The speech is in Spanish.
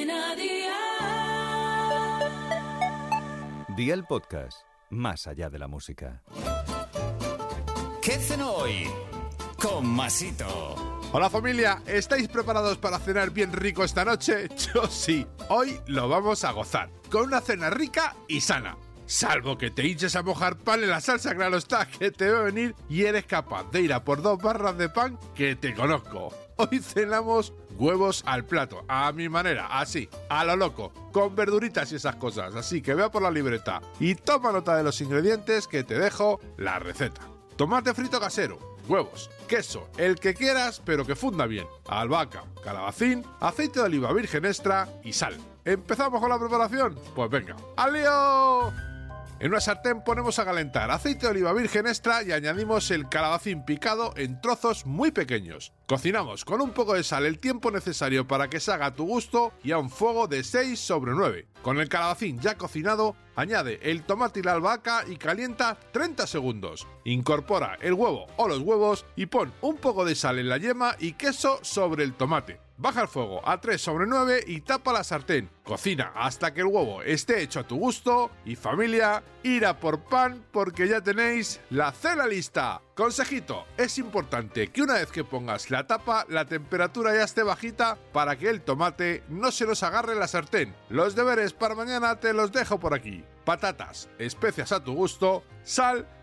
Cadena Dial. Día el podcast, más allá de la música. ¿Qué cenó hoy? Con Masito. Hola familia, ¿estáis preparados para cenar bien rico esta noche? Yo sí, hoy lo vamos a gozar, con una cena rica y sana. Salvo que te hinches a mojar pan en la salsa, claro está, que te va a venir y eres capaz de ir a por dos barras de pan que te conozco. Hoy cenamos huevos al plato, a mi manera, así, a lo loco, con verduritas y esas cosas. Así que vea por la libreta y toma nota de los ingredientes que te dejo la receta. Tomate frito casero, huevos, queso, el que quieras, pero que funda bien, albahaca, calabacín, aceite de oliva virgen extra y sal. ¿Empezamos con la preparación? Pues venga, ¡al lío! En una sartén ponemos a calentar aceite de oliva virgen extra y añadimos el calabacín picado en trozos muy pequeños. Cocinamos con un poco de sal el tiempo necesario para que se haga a tu gusto y a un fuego de 6 sobre 9. Con el calabacín ya cocinado, añade el tomate y la albahaca y calienta 30 segundos. Incorpora el huevo o los huevos y pon un poco de sal en la yema y queso sobre el tomate. Baja el fuego a 3 sobre 9 y tapa la sartén. Cocina hasta que el huevo esté hecho a tu gusto y familia, ir a por pan porque ya tenéis la cena lista. Consejito, es importante que una vez que pongas la tapa, la temperatura ya esté bajita para que el tomate no se nos agarre la sartén. Los deberes para mañana te los dejo por aquí. Patatas, especias a tu gusto, sal